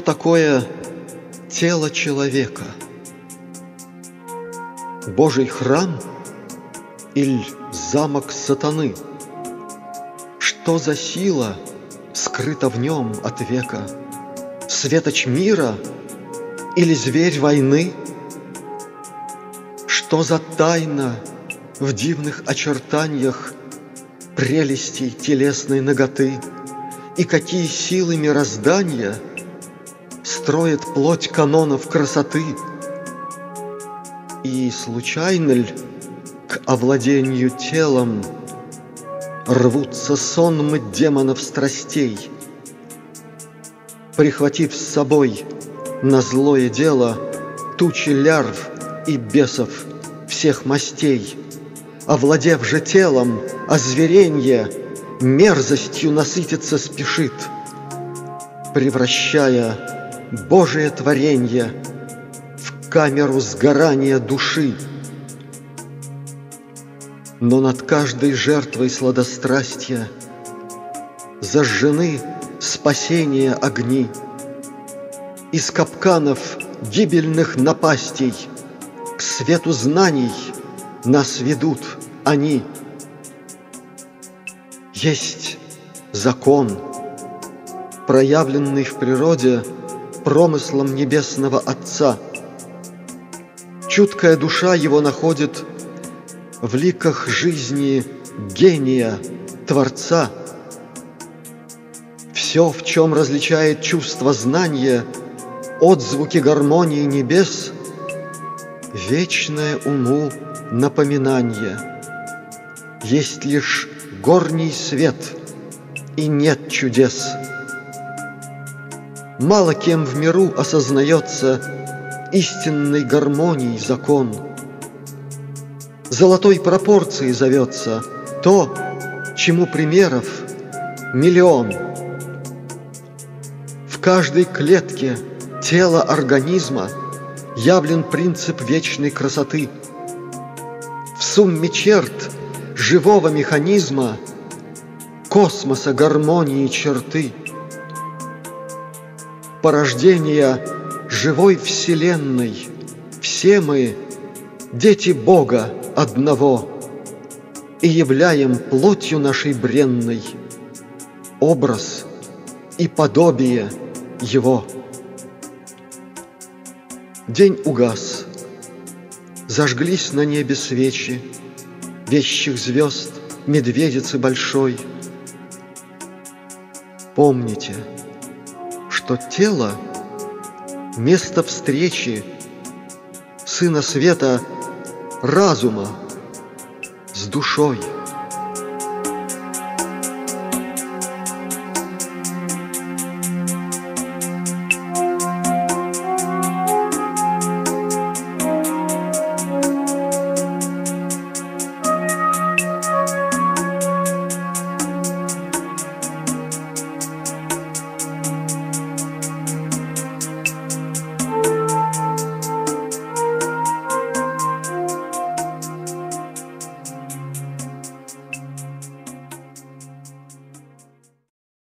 Что такое тело человека? Божий храм или замок сатаны? Что за сила скрыта в нем от века? Светоч мира или зверь войны? Что за тайна в дивных очертаниях Прелестей телесной ноготы? И какие силы мироздания – строит плоть канонов красоты. И случайно ль к овладению телом Рвутся сонмы демонов страстей, Прихватив с собой на злое дело Тучи лярв и бесов всех мастей, Овладев же телом, озверенье Мерзостью насытиться спешит, Превращая Божие творенье в камеру сгорания души. Но над каждой жертвой сладострастия Зажжены спасения огни. Из капканов гибельных напастей К свету знаний нас ведут они. Есть закон, проявленный в природе – промыслом Небесного Отца. Чуткая душа его находит в ликах жизни гения, Творца. Все, в чем различает чувство знания, отзвуки гармонии небес, вечное уму напоминание. Есть лишь горний свет, и нет чудес. Мало кем в миру осознается истинной гармонии закон. Золотой пропорцией зовется то, чему примеров миллион. В каждой клетке тела организма явлен принцип вечной красоты. В сумме черт живого механизма космоса гармонии черты – порождения живой вселенной. Все мы дети Бога одного и являем плотью нашей бренной образ и подобие Его. День угас, зажглись на небе свечи, вещих звезд, медведицы большой. Помните – что тело – место встречи Сына Света разума с душой –